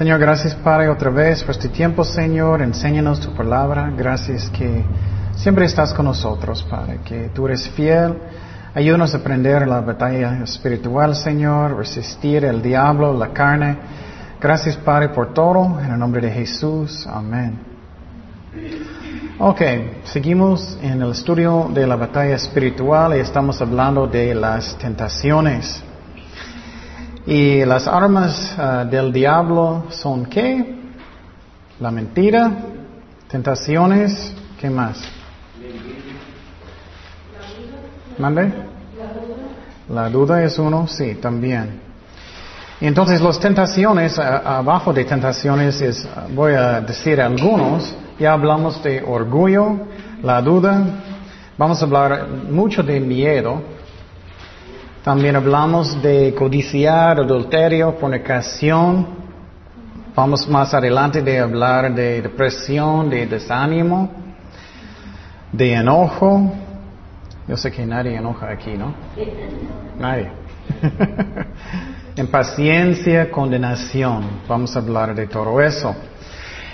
Señor, gracias Padre otra vez por este tiempo, Señor. Enséñanos tu palabra. Gracias que siempre estás con nosotros, Padre, que tú eres fiel. Ayúdanos a aprender la batalla espiritual, Señor, resistir el diablo, la carne. Gracias, Padre, por todo. En el nombre de Jesús. Amén. Ok, seguimos en el estudio de la batalla espiritual y estamos hablando de las tentaciones. Y las armas uh, del diablo son qué? La mentira, tentaciones, ¿qué más? ¿Mande? La duda es uno, sí, también. Entonces las tentaciones, abajo de tentaciones es, voy a decir algunos, ya hablamos de orgullo, la duda, vamos a hablar mucho de miedo, también hablamos de codiciar, adulterio, fornicación. Vamos más adelante de hablar de depresión, de desánimo, de enojo. Yo sé que nadie enoja aquí, ¿no? Nadie. Impaciencia, condenación. Vamos a hablar de todo eso.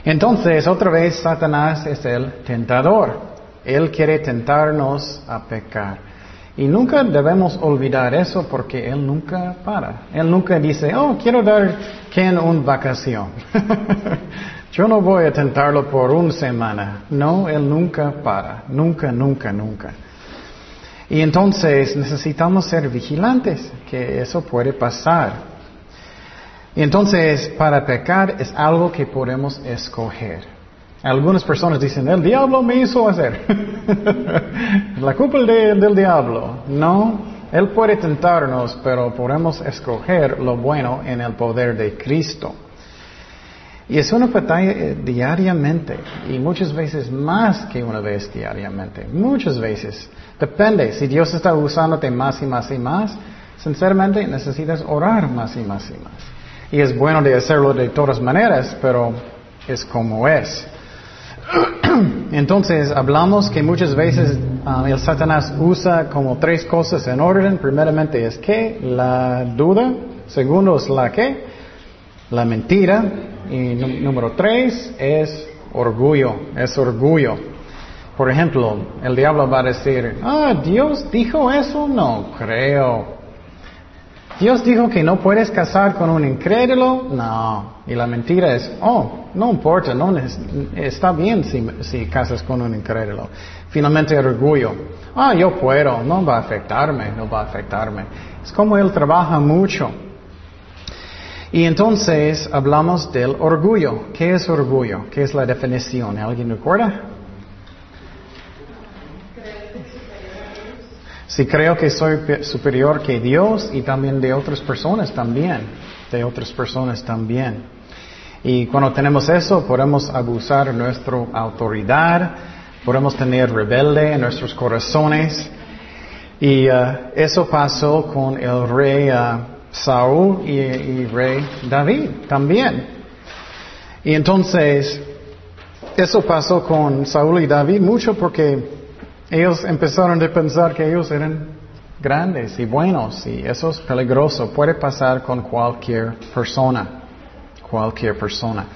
Entonces, otra vez, Satanás es el tentador. Él quiere tentarnos a pecar. Y nunca debemos olvidar eso porque Él nunca para. Él nunca dice, oh, quiero dar Ken una vacación. Yo no voy a tentarlo por una semana. No, Él nunca para. Nunca, nunca, nunca. Y entonces necesitamos ser vigilantes, que eso puede pasar. Y entonces, para pecar es algo que podemos escoger. Algunas personas dicen, el diablo me hizo hacer. La culpa del diablo. No, Él puede tentarnos, pero podemos escoger lo bueno en el poder de Cristo. Y es una batalla eh, diariamente y muchas veces más que una vez diariamente. Muchas veces. Depende. Si Dios está usándote más y más y más, sinceramente necesitas orar más y más y más. Y es bueno de hacerlo de todas maneras, pero es como es. Entonces hablamos que muchas veces um, el Satanás usa como tres cosas en orden. Primeramente es que la duda, segundo es la que, la mentira y número tres es orgullo, es orgullo. Por ejemplo, el diablo va a decir, ah, Dios dijo eso, no creo. Dios dijo que no puedes casar con un incrédulo. No. Y la mentira es, oh, no importa, no está bien si, si casas con un incrédulo. Finalmente el orgullo. Ah, yo puedo, no va a afectarme, no va a afectarme. Es como él trabaja mucho. Y entonces hablamos del orgullo. ¿Qué es orgullo? ¿Qué es la definición? ¿Alguien recuerda? Si creo que soy superior que Dios y también de otras personas también, de otras personas también. Y cuando tenemos eso, podemos abusar nuestra autoridad, podemos tener rebelde en nuestros corazones. Y uh, eso pasó con el rey uh, Saúl y, y rey David también. Y entonces, eso pasó con Saúl y David mucho porque ellos empezaron a pensar que ellos eran grandes y buenos y eso es peligroso. Puede pasar con cualquier persona, cualquier persona.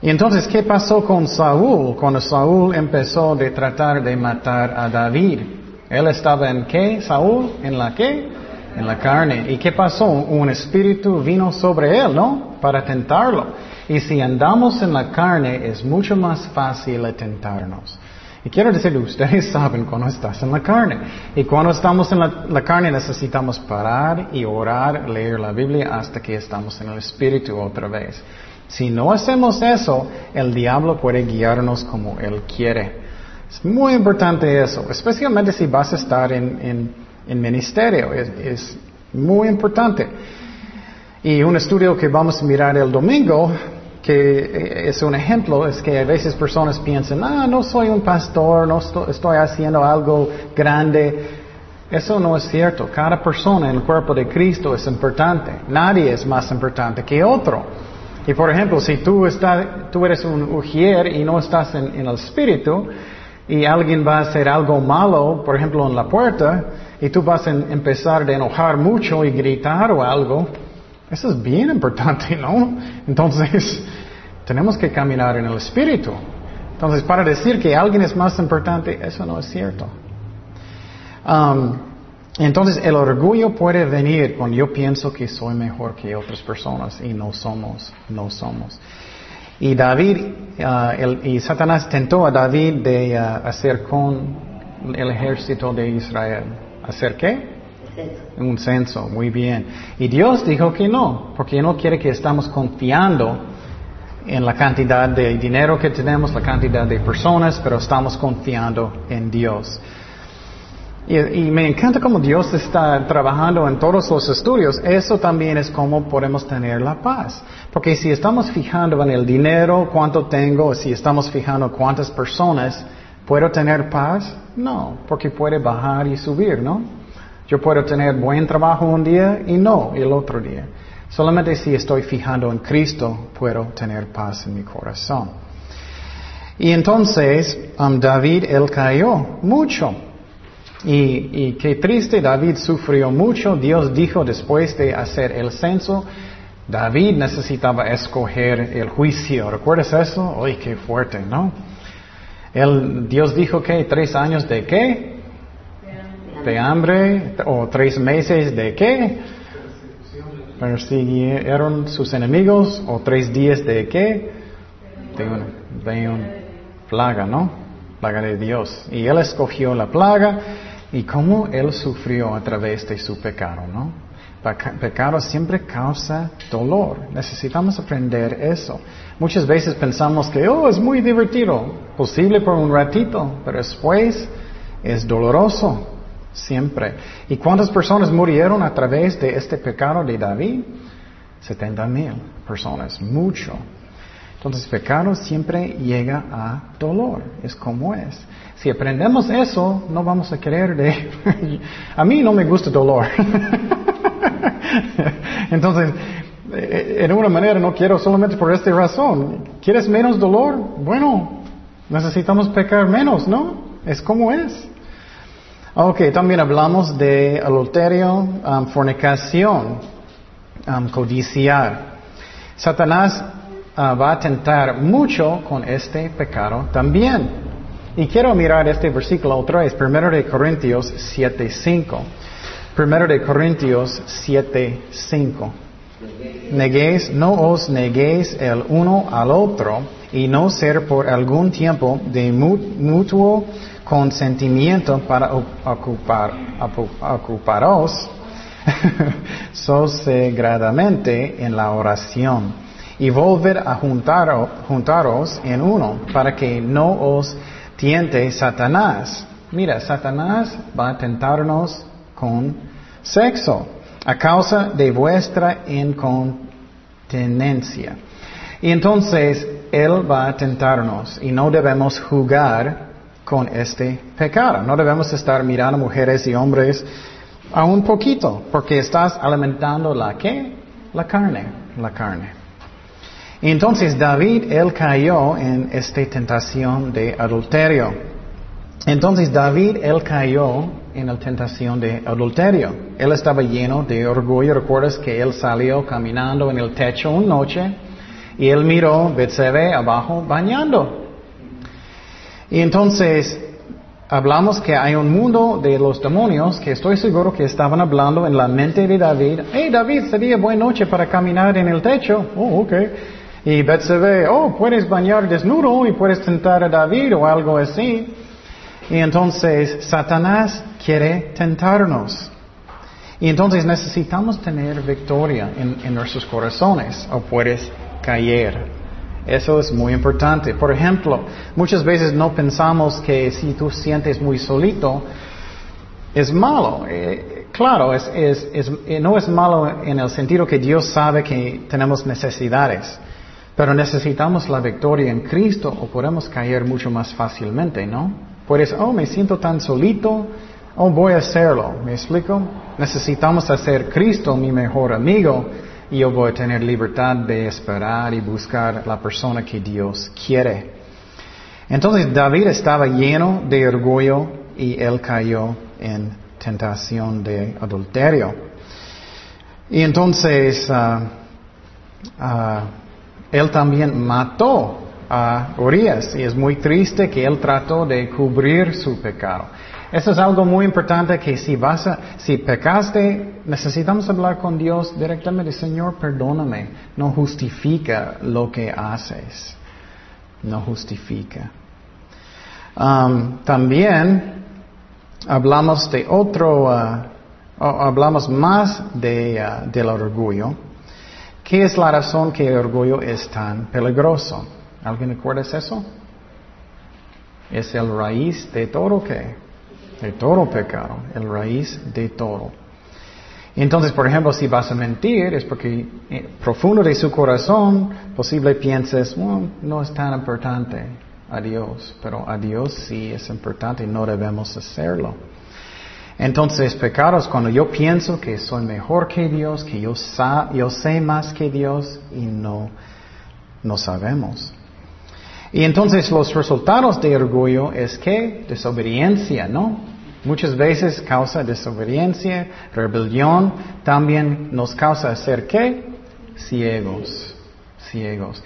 Y entonces, ¿qué pasó con Saúl cuando Saúl empezó de tratar de matar a David? Él estaba en qué, Saúl? ¿En la qué? En la carne. ¿Y qué pasó? Un espíritu vino sobre él, ¿no? Para tentarlo. Y si andamos en la carne es mucho más fácil tentarnos. Y quiero decir, ustedes saben cuando estás en la carne. Y cuando estamos en la, carne necesitamos parar y orar, leer la Biblia hasta que estamos en el Espíritu otra vez. Si no hacemos eso, el diablo puede guiarnos como él quiere. Es muy importante eso, especialmente si vas a estar en, en, ministerio. Es, es muy importante. Y un estudio que vamos a mirar el domingo que es un ejemplo, es que a veces personas piensan, ah, no soy un pastor, no estoy, haciendo algo grande. Eso no es cierto. Cada persona en el cuerpo de Cristo es importante. Nadie es más importante que otro. Y por ejemplo, si tú, estás, tú eres un ujier y no estás en, en el espíritu, y alguien va a hacer algo malo, por ejemplo, en la puerta, y tú vas a empezar a enojar mucho y gritar o algo, Eso es bien importante, ¿no? Entonces, tenemos que caminar en el Espíritu. Entonces, para decir que alguien es más importante, eso no es cierto. Um, entonces, el orgullo puede venir cuando yo pienso que soy mejor que otras personas y no somos, no somos. Y David, uh, y Satanás tentó a David de uh, hacer con el ejército de Israel. ¿Hacer qué? Un censo, muy bien. Y Dios dijo que no, porque no quiere que estamos confiando en la cantidad de dinero que tenemos, la cantidad de personas, pero estamos confiando en Dios. Y, me encanta cómo Dios está trabajando en todos los estudios. Eso también es cómo podemos tener la paz. Porque si estamos fijando en el dinero, cuánto tengo, si estamos fijando cuántas personas, ¿puedo tener paz? No, porque puede bajar y subir, ¿no? Yo puedo tener buen trabajo un día y no el otro día. Solamente si estoy fijando en Cristo puedo tener paz en mi corazón. Y entonces um, David, él cayó mucho. Y, qué triste, David sufrió mucho. Dios dijo después de hacer el censo, David necesitaba escoger el juicio. ¿Recuerdas eso? ¡Ay, qué fuerte, ¿no? Dios dijo que tres años de qué? De hambre. ¿O tres meses de qué? Persiguieron sus enemigos. ¿O tres días de qué? De una plaga, ¿no? Plaga de Dios. Y él escogió la plaga y cómo Él sufrió a través de su pecado, ¿no? Pecado siempre causa dolor. Necesitamos aprender eso. Muchas veces pensamos que, oh, es muy divertido, posible por un ratito, pero después es doloroso, siempre. ¿Y cuántas personas murieron a través de este pecado de David? 70 mil personas, mucho. Entonces, pecado siempre llega a dolor, es como es. Si aprendemos eso, no vamos a querer a mí no me gusta dolor. Entonces, eh, en una manera no quiero solamente por esta razón. ¿Quieres menos dolor? Bueno, necesitamos pecar menos, ¿no? Es como es. Ok, también hablamos de adulterio, um, fornicación, um, codiciar. Satanás uh, va a tentar mucho con este pecado también. Y quiero mirar este versículo otra vez, 1 de Corintios 7.5. 1 de Corintios 7.5. Neguéis, no os neguéis el uno al otro y no ser por algún tiempo de mutuo consentimiento para ocupar, ocuparos sosegradamente en la oración y volver a juntaros en uno para que no os tiente Satanás. Mira, Satanás va a tentarnos con sexo a causa de vuestra incontinencia. Y entonces Él va a tentarnos y no debemos jugar con este pecado. No debemos estar mirando mujeres y hombres a un poquito, porque estás alimentando la qué? La carne, la carne. Entonces David, él cayó en esta tentación de adulterio. Entonces David, él cayó en la tentación de adulterio. Él estaba lleno de orgullo. Recuerdas que él salió caminando en el techo una noche y él miró Betsebe abajo bañando. Y entonces hablamos que hay un mundo de los demonios que estoy seguro que estaban hablando en la mente de David. Hey David, sería buena noche para caminar en el techo. Oh, okay. Y ve, oh, puedes bañar desnudo y puedes tentar a David o algo así. Y entonces Satanás quiere tentarnos. Y entonces necesitamos tener victoria en, en nuestros corazones o puedes caer. Eso es muy importante. Por ejemplo, muchas veces no pensamos que si tú sientes muy solito, es malo. Eh, claro, eh, no es malo en el sentido que Dios sabe que tenemos necesidades. Pero necesitamos la victoria en Cristo o podemos caer mucho más fácilmente, ¿no? Puedes, oh, me siento tan solito, oh, voy a hacerlo. ¿Me explico? Necesitamos hacer Cristo mi mejor amigo y yo voy a tener libertad de esperar y buscar la persona que Dios quiere. Entonces David estaba lleno de orgullo y él cayó en tentación de adulterio. Y entonces ah, ah, él también mató a Urias y es muy triste que él trató de cubrir su pecado. Eso es algo muy importante que si vas a, si pecaste, necesitamos hablar con Dios directamente, Señor, perdóname. No justifica lo que haces. No justifica. Um, también hablamos de otro, uh, hablamos más de, uh, del orgullo. ¿Qué es la razón que el orgullo es tan peligroso? ¿Alguien recuerda eso? Es el raíz de todo qué? De todo pecado, el raíz de todo. Entonces, por ejemplo, si vas a mentir, es porque eh, profundo de su corazón, posible pienses, no es tan importante a Dios, pero a Dios sí es importante y no debemos hacerlo. Entonces, pecados cuando yo pienso que soy mejor que Dios, que yo, yo sé más que Dios y no, no sabemos. Y entonces los resultados de orgullo es que desobediencia, ¿no? Muchas veces causa desobediencia, rebelión, también nos causa ser qué? Ciegos, ciegos.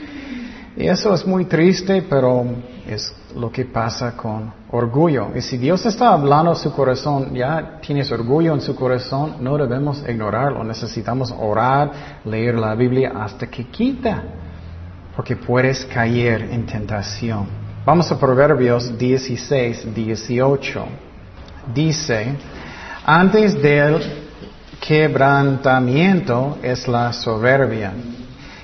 Y eso es muy triste, pero es lo que pasa con orgullo. Y si Dios está hablando a su corazón, ya tienes orgullo en su corazón, no debemos ignorarlo. Necesitamos orar, leer la Biblia hasta que quita porque puedes caer en tentación. Vamos a Proverbios 16, 18. Dice, antes del quebrantamiento es la soberbia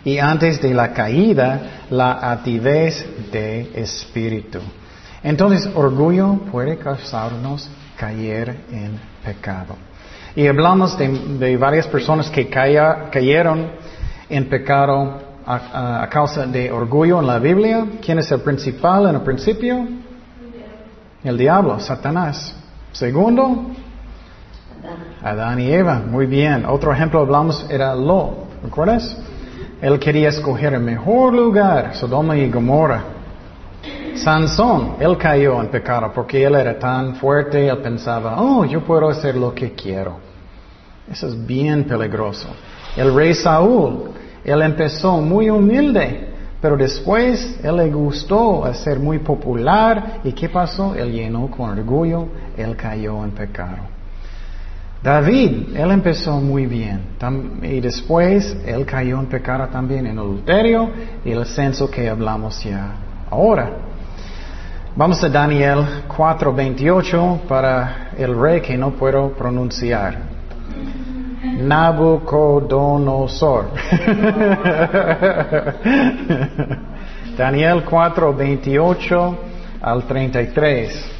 y antes de la caída la activez de espíritu. Entonces, orgullo puede causarnos caer en pecado. Y hablamos de, varias personas que cayeron en pecado a, causa de orgullo en la Biblia. ¿Quién es el principal en el principio? El diablo, Satanás. Segundo, Adán y Eva. Muy bien. Otro ejemplo hablamos era Lot. ¿Recuerdas? Él quería escoger el mejor lugar, Sodoma y Gomorra. Sansón, él cayó en pecado porque él era tan fuerte, él pensaba, oh, yo puedo hacer lo que quiero. Eso es bien peligroso. El rey Saúl, él empezó muy humilde, pero después él le gustó ser muy popular y ¿qué pasó? Él llenó con orgullo, él cayó en pecado. David, él empezó muy bien y después él cayó en pecado también en adulterio y el censo que hablamos ya ahora. Vamos a Daniel 4:28 para el rey que no puedo pronunciar. Nabucodonosor. Daniel 4, 28 al 33.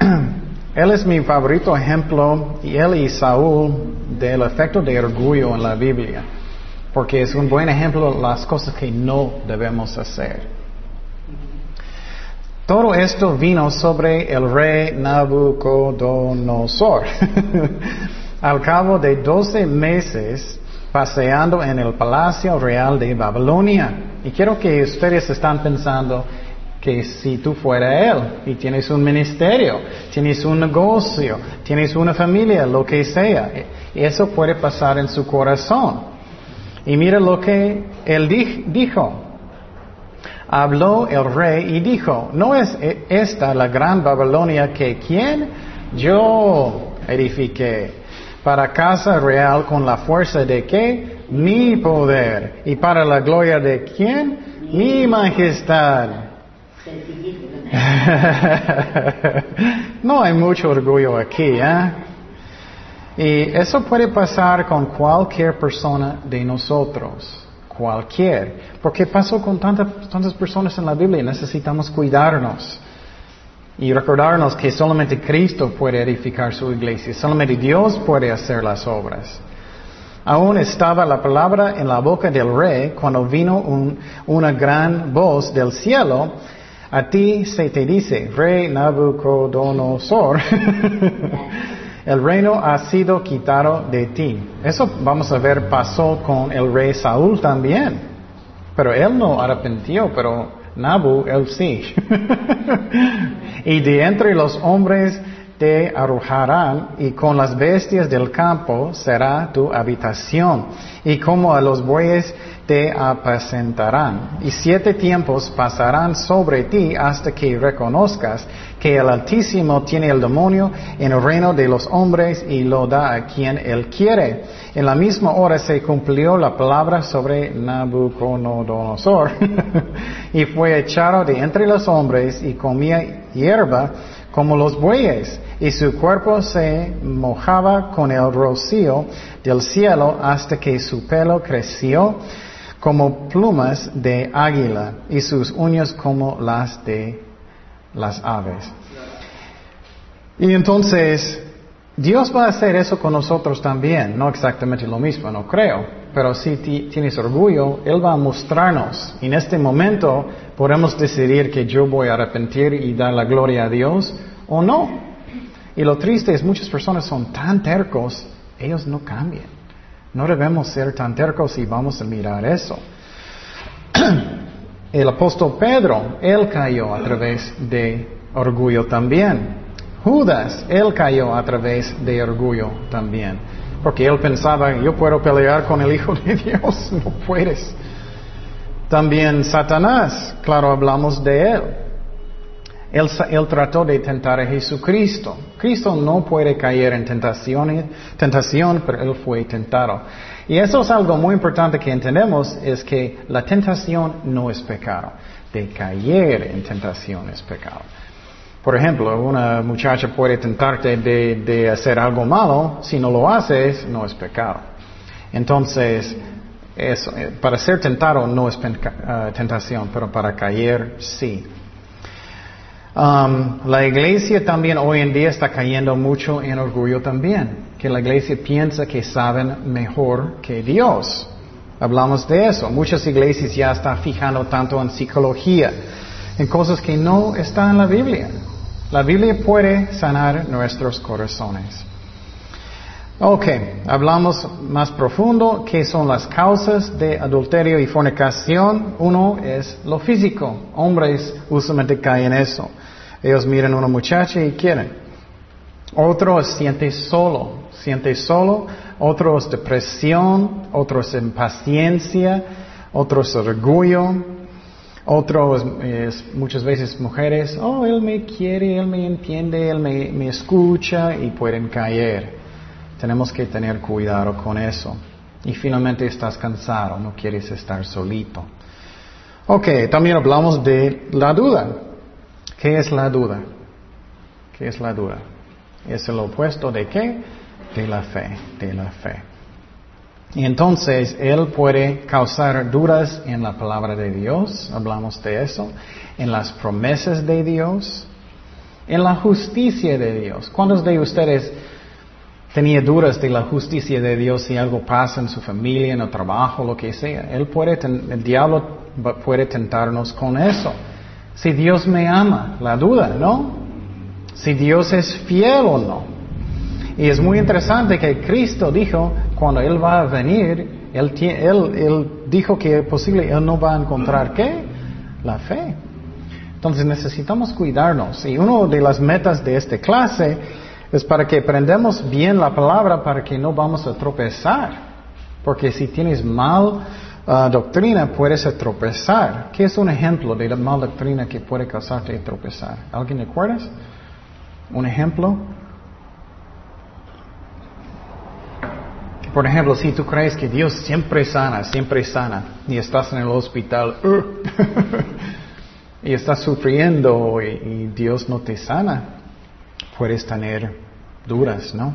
Él es mi favorito ejemplo, y él y Saúl, del efecto de orgullo en la Biblia, porque es un buen ejemplo de las cosas que no debemos hacer. Todo esto vino sobre el rey Nabucodonosor. Al cabo de doce meses paseando en el palacio real de Babilonia. Y quiero que ustedes están pensando que si tú fuera él y tienes un ministerio, tienes un negocio, tienes una familia, lo que sea, eso puede pasar en su corazón. Y mira lo que él dijo habló el rey y dijo, ¿no es e-, esta la gran Babilonia que quien yo edifiqué para casa real con la fuerza de qué? Mi poder. ¿Y para la gloria de quién? Mi majestad. no hay mucho orgullo aquí, ¿eh? Y eso puede pasar con cualquier persona de nosotros cualquier. Porque pasó con tantas, tantas personas en la Biblia. Necesitamos cuidarnos y recordarnos que solamente Cristo puede edificar su iglesia. Solamente Dios puede hacer las obras. Aún estaba la palabra en la boca del rey cuando vino una gran voz del cielo. A ti se te dice, Rey Nabucodonosor. el reino ha sido quitado de ti. Eso vamos a ver pasó con el rey Saúl también. Pero él no arrepintió, pero Nabu, él sí. y de entre los hombres te arrojarán y con las bestias del campo será tu habitación y como a los bueyes te apacentarán. Y siete tiempos pasarán sobre ti hasta que reconozcas que el Altísimo tiene el demonio en el reino de los hombres y lo da a quien él quiere. En la misma hora se cumplió la palabra sobre Nabucodonosor y fue echado de entre los hombres y comía hierba como los bueyes y su cuerpo se mojaba con el rocío del cielo hasta que su pelo creció como plumas de águila y sus uñas como las de las aves. Y entonces, Dios va a hacer eso con nosotros también, no exactamente lo mismo, no creo, pero si tienes orgullo, Él va a mostrarnos. En este momento podemos decidir que yo voy a arrepentir y dar la gloria a Dios o no. Y lo triste es muchas personas son tan tercos, ellos no cambian. No debemos ser tan tercos y vamos a mirar eso. El apóstol Pedro, él cayó a través de orgullo también. Judas, él cayó a través de orgullo también. Porque él pensaba, yo puedo pelear con el Hijo de Dios. No puedes. También Satanás, claro, hablamos de él. Él, trató de tentar a Jesucristo. Cristo no puede caer en tentación, tentación, pero Él fue tentado. Y eso es algo muy importante que entendemos, es que la tentación no es pecado. De caer en tentación es pecado. Por ejemplo, una muchacha puede tentarte de, hacer algo malo, si no lo haces, no es pecado. Entonces, eh, para ser tentado no es eh, tentación, pero para caer sí. Um, la iglesia también hoy en día está cayendo mucho en orgullo también, que la iglesia piensa que saben mejor que Dios. Hablamos de eso. Muchas iglesias ya están fijando tanto en psicología, en cosas que no están en la Biblia. La Biblia puede sanar nuestros corazones. Ok, hablamos más profundo, ¿qué son las causas de adulterio y fornicación? Uno es lo físico. Hombres usualmente caen en eso. Ellos miran a una muchacha y quieren. Otro siente solo, siente solo. Otro es depresión, otro es impaciencia, otro es orgullo. Otro es, muchas veces mujeres, oh, él me quiere, él me entiende, él me, me escucha y pueden caer. Tenemos que tener cuidado con eso. Y finalmente estás cansado, no quieres estar solito. Ok, también hablamos de la duda. ¿Qué es la duda? ¿Qué es la duda? Es el opuesto de qué? De la fe, de la fe. Y entonces Él puede causar dudas en la palabra de Dios, hablamos de eso, en las promesas de Dios, en la justicia de Dios. ¿Cuántos de ustedes tenían dudas de la justicia de Dios si algo pasa en su familia, en el trabajo, lo que sea? Él puede, el diablo puede tentarnos con eso. Si Dios me ama, la duda, ¿no? Si Dios es fiel o no. Y es muy interesante que Cristo dijo, cuando Él va a venir, Él, dijo que es posible, Él no va a encontrar qué? La fe. Entonces necesitamos cuidarnos. Y una de las metas de esta clase es para que aprendamos bien la palabra para que no vamos a tropezar. Porque si tienes mal uh, doctrina puedes tropezar. ¿Qué es un ejemplo de la mala doctrina que puede causarte tropezar? ¿Alguien recuerdas? ¿Un ejemplo? Por ejemplo, si tú crees que Dios siempre sana, siempre sana, y estás en el hospital, y estás sufriendo y, Dios no te sana, puedes tener dudas, ¿no?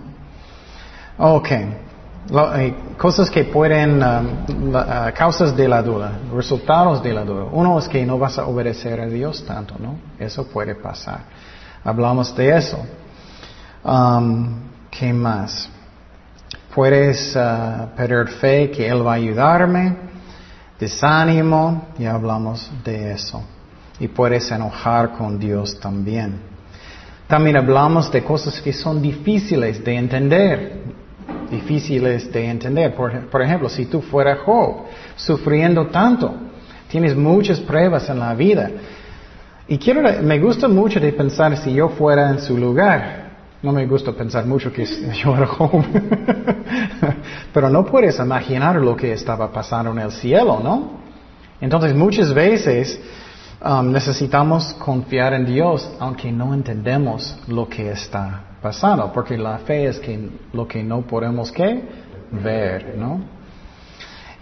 Ok. Eh, cosas que pueden, um, uh, causas de la duda, resultados de la duda. Uno es que no vas a obedecer a Dios tanto, ¿no? Eso puede pasar. Hablamos de eso. Um, ¿Qué más? Puedes uh, perder fe que Él va a ayudarme, desánimo, ya hablamos de eso. Y puedes enojar con Dios también. También hablamos de cosas que son difíciles de entender difíciles de entender. Por, ejemplo, si tú fueras Job, sufriendo tanto, tienes muchas pruebas en la vida. Y quiero, me gusta mucho de pensar si yo fuera en su lugar. No me gusta pensar mucho que yo era joven. Pero no puedes imaginar lo que estaba pasando en el cielo, ¿no? Entonces muchas veces um, necesitamos confiar en Dios aunque no entendemos lo que está pasando, porque la fe es que lo que no podemos ver, ¿no?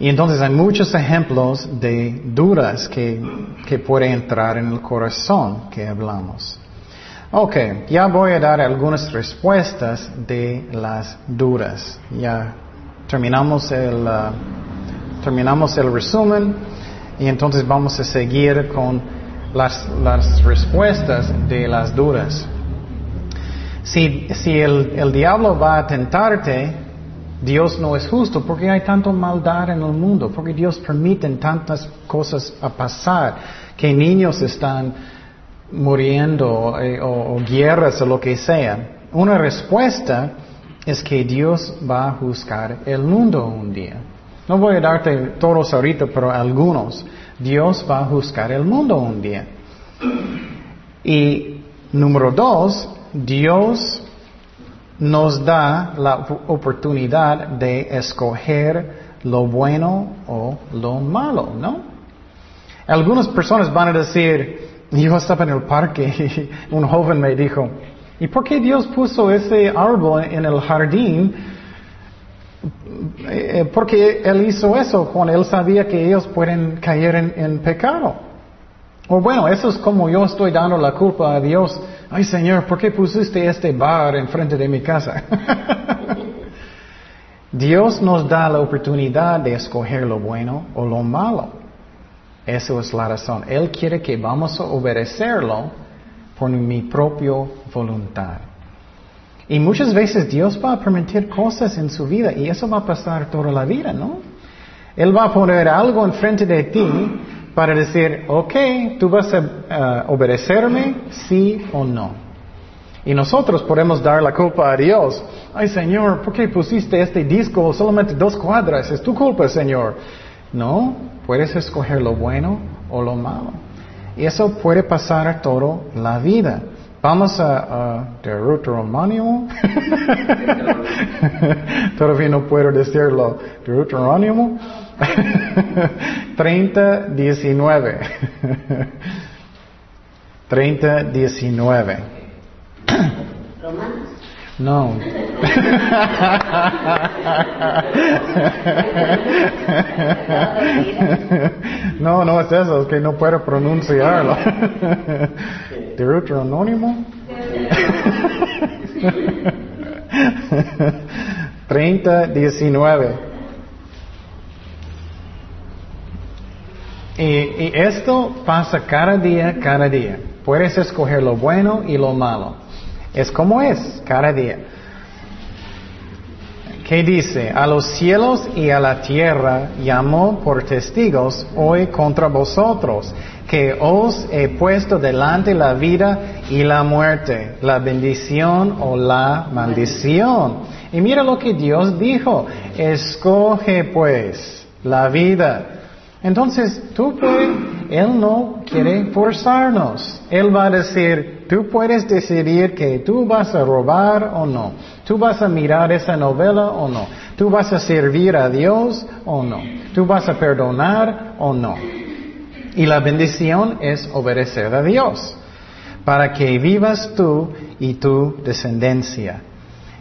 Y entonces hay muchos ejemplos de dudas que, que pueden entrar en el corazón que hablamos. Ok, ya voy a dar algunas respuestas de las dudas. Ya terminamos el, uh, terminamos el resumen y entonces vamos a seguir con las, las respuestas de las dudas. Si, si el, el diablo va a tentarte, Dios no es justo porque hay tanta maldad en el mundo, porque Dios permite tantas cosas a pasar, que niños están muriendo eh, o, guerras o lo que sea. Una respuesta es que Dios va a juzgar el mundo un día. No voy a darte todos ahorita, pero algunos. Dios va a juzgar el mundo un día. Y número dos, Dios nos da la oportunidad de escoger lo bueno o lo malo, ¿no? Algunas personas van a decir, yo estaba en el parque y un joven me dijo, ¿y por qué Dios puso ese árbol en el jardín? Eh, eh, porque Él hizo eso cuando Él sabía que ellos pueden caer en, pecado. O bueno, eso es como yo estoy dando la culpa a Dios. Ay Señor, ¿por qué pusiste este bar enfrente de mi casa? Dios nos da la oportunidad de escoger lo bueno o lo malo. Eso es la razón. Él quiere que vamos a obedecerlo por mi propia voluntad. Y muchas veces Dios va a permitir cosas en su vida y eso va a pasar toda la vida, ¿no? Él va a poner algo enfrente de ti para decir, ok, tú vas a uh, obedecerme, sí o no. Y nosotros podemos dar la culpa a Dios. Ay Señor, ¿por qué pusiste este disco solamente dos cuadras? Es tu culpa, Señor. No, puedes escoger lo bueno o lo malo. Y eso puede pasar toda la vida. Vamos a, a Deuteronomio. Todavía no puedo decirlo. Deuteronomio 30, 19. 30, 19. No. no, no es eso, es que no puedo pronunciarlo. Deuteronomio. 30, 19. Y, y esto pasa cada día, cada día. Puedes escoger lo bueno y lo malo. Es como es cada día. ¿Qué dice? A los cielos y a la tierra llamó por testigos hoy contra vosotros, que os he puesto delante la vida y la muerte, la bendición o la maldición. Y mira lo que Dios dijo, escoge pues la vida. Entonces, tú puedes, Él no quiere forzarnos. Él va a decir, Tú puedes decidir que tú vas a robar o no. Tú vas a mirar esa novela o no. Tú vas a servir a Dios o no. Tú vas a perdonar o no. Y la bendición es obedecer a Dios para que vivas tú y tu descendencia.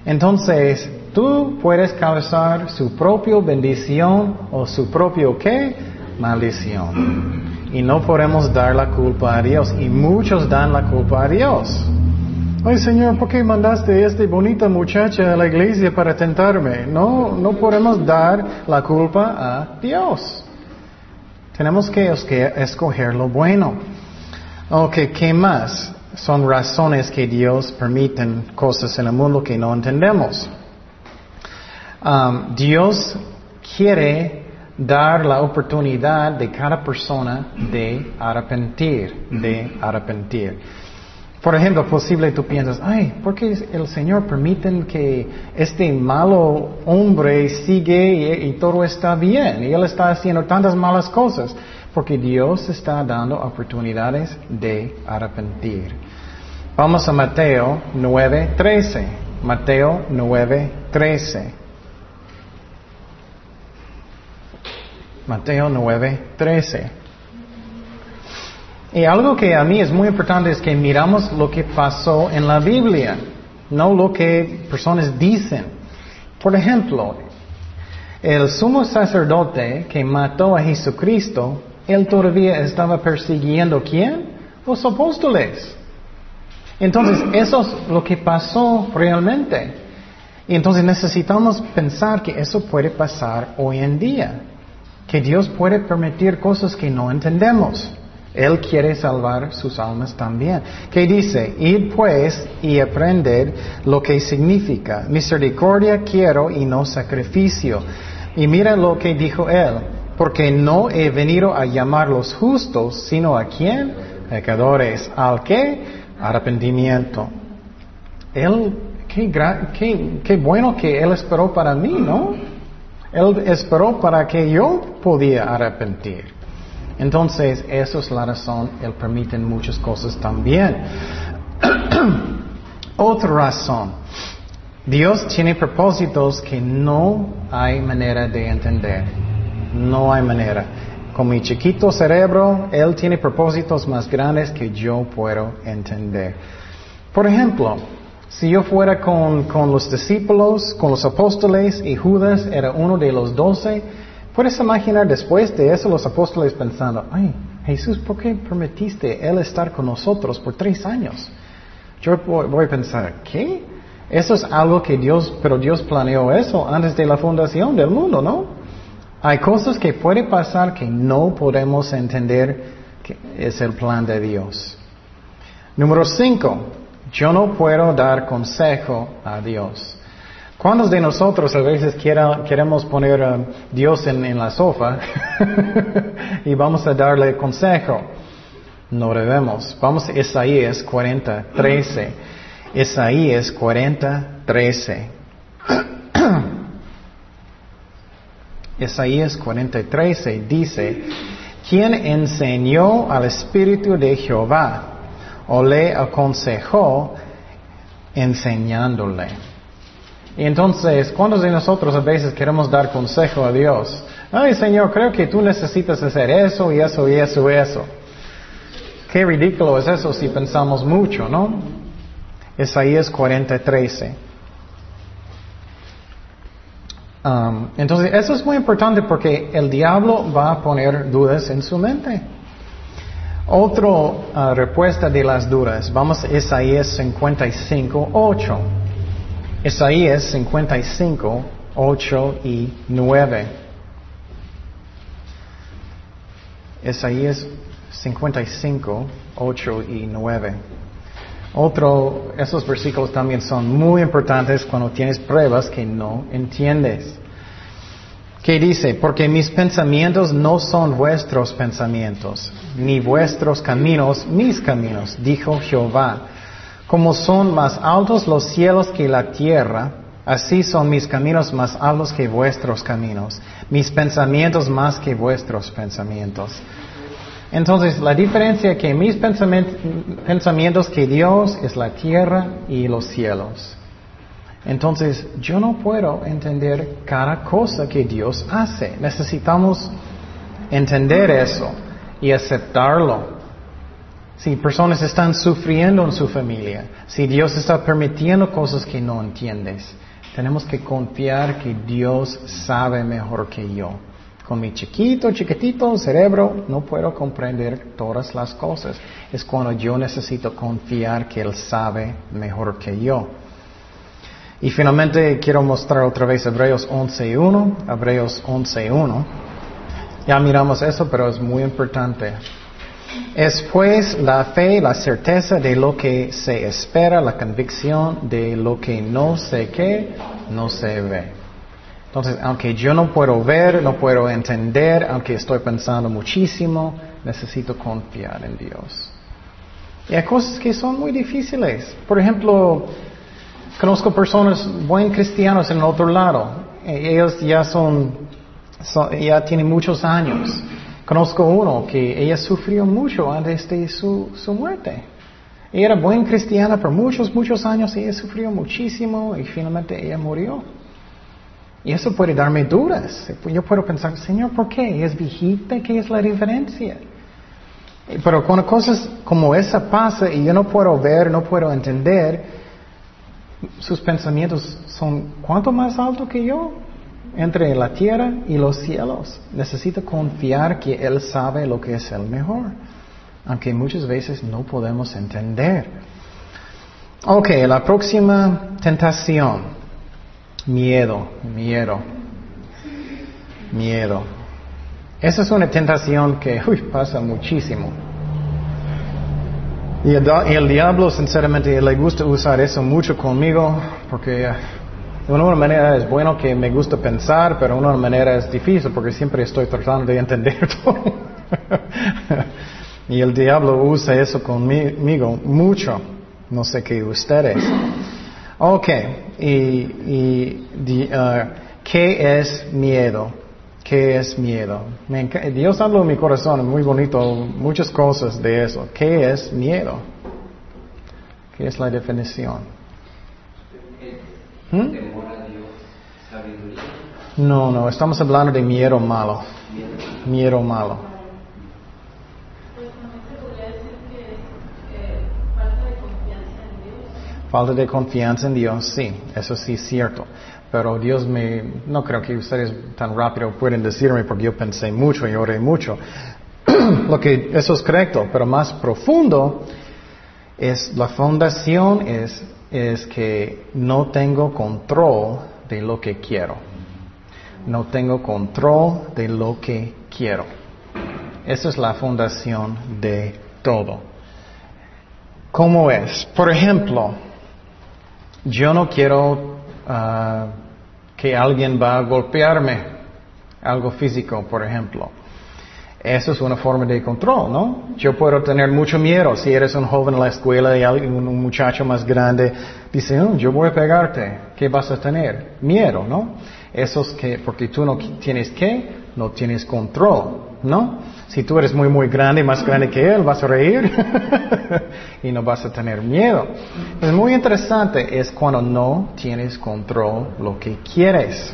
Entonces, tú puedes causar su propia bendición o su propio qué? Maldición. Y no podemos dar la culpa a Dios. Y muchos dan la culpa a Dios. Ay Señor, ¿por qué mandaste a esta bonita muchacha a la iglesia para tentarme? No, no podemos dar la culpa a Dios. Tenemos que escoger lo bueno. Ok, ¿qué más? Son razones que Dios permiten cosas en el mundo que no entendemos. Um, Dios quiere dar la oportunidad de cada persona de arrepentir, de arrepentir. Por ejemplo, posible tú piensas, ay, ¿por qué el Señor permite que este malo hombre sigue y, todo está bien? Y él está haciendo tantas malas cosas. Porque Dios está dando oportunidades de arrepentir. Vamos a Mateo 9:13. Mateo 9:13. Mateo 9:13. Y algo que a mí es muy importante es que miramos lo que pasó en la Biblia, no lo que personas dicen. Por ejemplo, el sumo sacerdote que mató a Jesucristo, él todavía estaba persiguiendo quién? Los apóstoles. Entonces, eso es lo que pasó realmente. Y entonces necesitamos pensar que eso puede pasar hoy en día. Que Dios puede permitir cosas que no entendemos. Él quiere salvar sus almas también. Que dice, id pues y aprended lo que significa. Misericordia quiero y no sacrificio. Y mira lo que dijo él. Porque no he venido a llamar los justos, sino a quién? Pecadores. ¿Al qué? Arrepentimiento. Él, qué, qué, qué bueno que Él esperó para mí, ¿no? Él esperó para que yo podía arrepentir. Entonces, eso es la razón, Él permite muchas cosas también. Otra razón, Dios tiene propósitos que no hay manera de entender. No hay manera. Con mi chiquito cerebro, Él tiene propósitos más grandes que yo puedo entender. Por ejemplo, si yo fuera con, con los discípulos, con los apóstoles y Judas era uno de los doce, Puedes imaginar después de eso los apóstoles pensando, ay, Jesús, ¿por qué permitiste Él estar con nosotros por tres años? Yo voy a pensar, ¿qué? Eso es algo que Dios, pero Dios planeó eso antes de la fundación del mundo, ¿no? Hay cosas que pueden pasar que no podemos entender que es el plan de Dios. Número cinco, yo no puedo dar consejo a Dios. ¿Cuántos de nosotros a veces queremos poner a Dios en, la sofá y vamos a darle consejo? No debemos. Vamos a Isaías 40, 13. Isaías 40, 13. Isaías 40, 13 dice, ¿quién enseñó al Espíritu de Jehová o le aconsejó enseñándole? Y entonces, ¿cuántos de nosotros a veces queremos dar consejo a Dios? Ay, Señor, creo que tú necesitas hacer eso y eso y eso y eso. Qué ridículo es eso si pensamos mucho, ¿no? Isaías 40, 13. Um, entonces, eso es muy importante porque el diablo va a poner dudas en su mente. Otra uh, respuesta de las dudas, vamos a Isaías 55, 8. Isaías 55, 8 y 9. Isaías 55, 8 y 9. Otro, esos versículos también son muy importantes cuando tienes pruebas que no entiendes. ¿Qué dice? Porque mis pensamientos no son vuestros pensamientos, ni vuestros caminos mis caminos, dijo Jehová. Como son más altos los cielos que la tierra, así son mis caminos más altos que vuestros caminos, mis pensamientos más que vuestros pensamientos. Entonces, la diferencia que mis pensamientos que Dios es la tierra y los cielos. Entonces, yo no puedo entender cada cosa que Dios hace. Necesitamos entender eso y aceptarlo. Si personas están sufriendo en su familia, si Dios está permitiendo cosas que no entiendes, tenemos que confiar que Dios sabe mejor que yo. Con mi chiquito, chiquitito cerebro no puedo comprender todas las cosas. Es cuando yo necesito confiar que Él sabe mejor que yo. Y finalmente quiero mostrar otra vez Hebreos 11.1. Hebreos 11.1. Ya miramos eso, pero es muy importante. Es pues la fe, la certeza de lo que se espera, la convicción de lo que no sé qué, no se ve. Entonces, aunque yo no puedo ver, no puedo entender, aunque estoy pensando muchísimo, necesito confiar en Dios. Y hay cosas que son muy difíciles. Por ejemplo, conozco personas buen cristianos en el otro lado. Ellos ya son ya tienen muchos años. Conozco uno que ella sufrió mucho antes de su, su muerte. Ella era buena cristiana por muchos, muchos años ella sufrió muchísimo y finalmente ella murió. Y eso puede darme dudas. Yo puedo pensar, Señor, ¿por qué? ¿Es viejita? ¿Qué es la diferencia? Pero cuando cosas como esa pasa y yo no puedo ver, no puedo entender, sus pensamientos son ¿cuánto más alto que yo? Entre la tierra y los cielos. Necesito confiar que Él sabe lo que es el mejor. Aunque muchas veces no podemos entender. Ok, la próxima tentación. Miedo, miedo, miedo. Esa es una tentación que pasa muchísimo. Y el, diablo, sinceramente, le gusta usar eso mucho conmigo, porque de una manera es bueno que me gusta pensar, pero de una manera es difícil, porque siempre estoy tratando de entender todo. y el diablo usa eso conmigo mucho. No sé qué ustedes. Ok, y, uh, ¿qué es miedo? ¿Qué es miedo? Dios habla en mi corazón, muy bonito, muchas cosas de eso. ¿Qué es miedo? ¿Qué es la definición? ¿Hmm? No, no, estamos hablando de miedo malo. Miedo malo. Falta de confianza en Dios, sí, eso sí es cierto. Pero Dios me, no creo que ustedes tan rápido pueden decirme porque yo pensé mucho y oré mucho. Lo que eso es correcto, pero más profundo es la fundación es, es que no tengo control de lo que quiero. No tengo control de lo que quiero. Esa es la fundación de todo. ¿Cómo es? Por ejemplo, yo no quiero ah, que alguien va a golpearme, algo físico, por ejemplo. Eso es una forma de control, ¿no? Yo puedo tener mucho miedo. Si eres un joven en la escuela y un muchacho más grande dice, oh, yo voy a pegarte, ¿qué vas a tener? Miedo, ¿no? Eso es que, porque tú no tienes que, no tienes control, ¿no? Si tú eres muy, muy grande, más grande que él, vas a reír y no vas a tener miedo. Es muy interesante, es cuando no tienes control lo que quieres.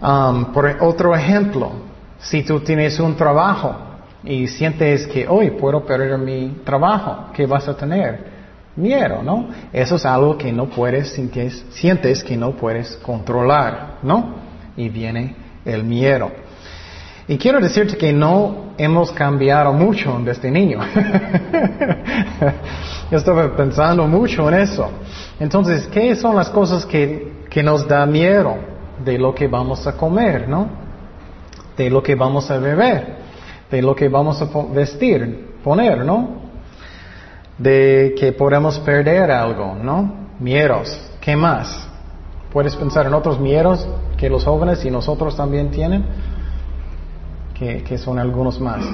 Um, por otro ejemplo, si tú tienes un trabajo y sientes que hoy puedo perder mi trabajo, ¿qué vas a tener? Miedo, ¿no? Eso es algo que no puedes, sientes, sientes que no puedes controlar, ¿no? Y viene el miedo. Y quiero decirte que no hemos cambiado mucho desde niño. Yo estaba pensando mucho en eso. Entonces, ¿qué son las cosas que, que nos da miedo de lo que vamos a comer, no? De lo que vamos a beber, de lo que vamos a vestir, poner, ¿no? De que podemos perder algo, ¿no? Miedos. ¿Qué más? ¿Puedes pensar en otros miedos que los jóvenes y nosotros también tienen? que, son algunos más.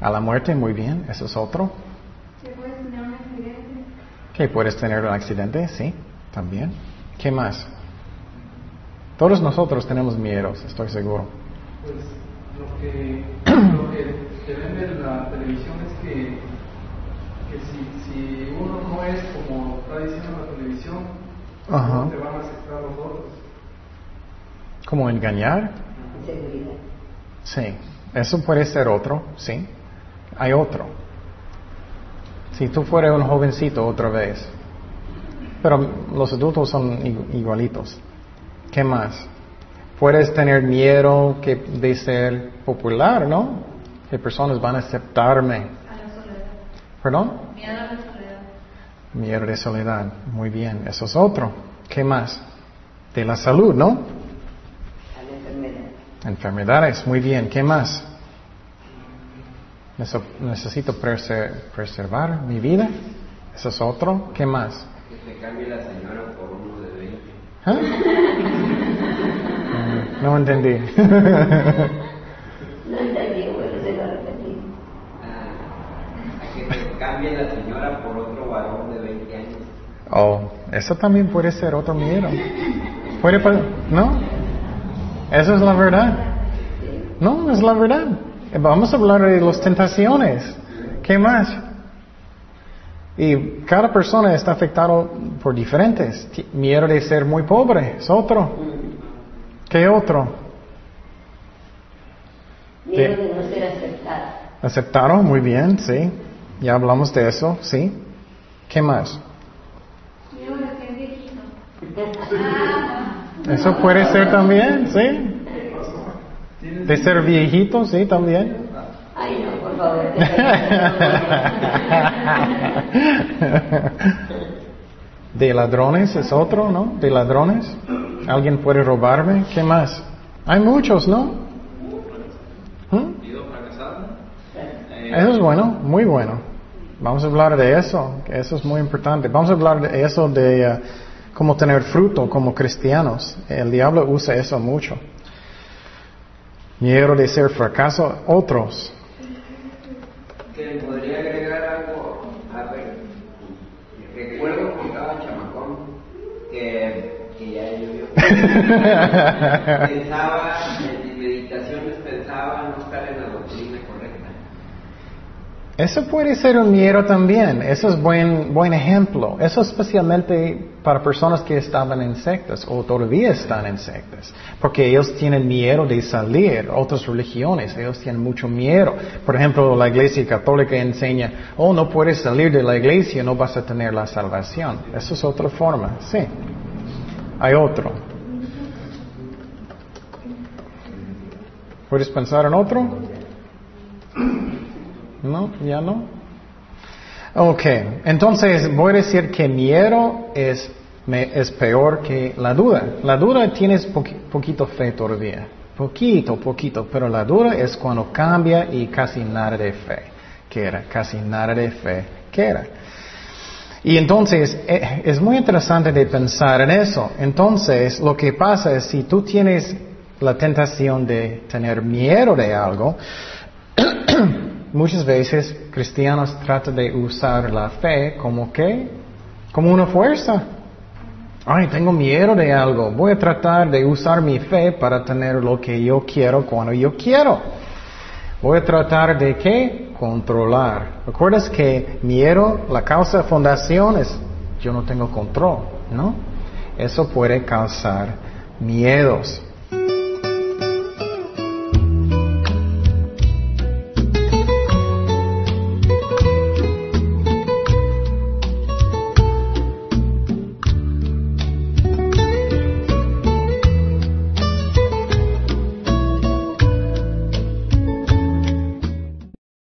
A la muerte, muy bien, eso es otro. ¿Que puedes tener un accidente? Sí, también. ¿Qué más? Todos nosotros tenemos miedos, estoy seguro. Pues lo que, lo que se ve en la televisión es que, que si, si, uno no es como está diciendo la televisión, Ajá. te van a aceptar los otros. ¿Cómo engañar? Sí, eso puede ser otro, sí. Hay otro. Si tú fueras un jovencito otra vez. Pero los adultos son igualitos. ¿Qué más? Puedes tener miedo que de ser popular, ¿no? Que personas van a aceptarme. A la soledad. ¿Perdón? Miedo a la soledad. Miedo de soledad. Muy bien, eso es otro. ¿Qué más? De la salud, ¿no? Enfermedades, muy bien. ¿Qué más? Necesito preservar mi vida. Eso es otro. ¿Qué más? Que te cambie la señora por uno de 20. ¿Ah? No entendí, bueno, se lo repetí. Ah, que te cambie la señora por otro varón de 20 años. Oh, eso también puede ser otro miedo. ¿Puede, ¿No? Esa es la verdad. No, es la verdad. Vamos a hablar de las tentaciones. ¿Qué más? Y cada persona está afectado por diferentes. Miedo de ser muy pobre es otro. ¿Qué otro? Miedo de no ser aceptado. Aceptaron, muy bien, sí. Ya hablamos de eso, sí. ¿Qué más? Miedo de ser viejito. Eso puede ser también, sí. De ser viejito, sí, también. Ay, no, por favor. De ladrones es otro, ¿no? De ladrones. ¿Alguien puede robarme? ¿Qué más? Hay muchos, ¿no? ¿Mm? Eso es bueno, muy bueno. Vamos a hablar de eso, eso es muy importante. Vamos a hablar de eso de uh, cómo tener fruto como cristianos. El diablo usa eso mucho. Miedo de ser fracaso, otros. Que podría agregar algo, a ver, recuerdo cuando estaba chamacón que, que ya llovió. pensaba, en mis meditaciones pensaba no estar en la doctrina correcta. Eso puede ser un miedo también. Eso es buen, buen ejemplo. Eso especialmente para personas que estaban en sectas o todavía están en sectas. Porque ellos tienen miedo de salir. Otras religiones, ellos tienen mucho miedo. Por ejemplo, la iglesia católica enseña, oh, no puedes salir de la iglesia, no vas a tener la salvación. Eso es otra forma. Sí. Hay otro. ¿Puedes pensar en otro? No, ya no. Ok, entonces voy a decir que miedo es, es peor que la duda. La duda tienes poquito fe todavía. Poquito, poquito, pero la duda es cuando cambia y casi nada de fe queda, casi nada de fe queda. Y entonces eh, es muy interesante de pensar en eso. Entonces lo que pasa es si tú tienes la tentación de tener miedo de algo, muchas veces cristianos tratan de usar la fe como que, como una fuerza. Ay, tengo miedo de algo. Voy a tratar de usar mi fe para tener lo que yo quiero cuando yo quiero. Voy a tratar de qué? Controlar. ¿Recuerdas que miedo, la causa de fundación es yo no tengo control, ¿no? Eso puede causar miedos.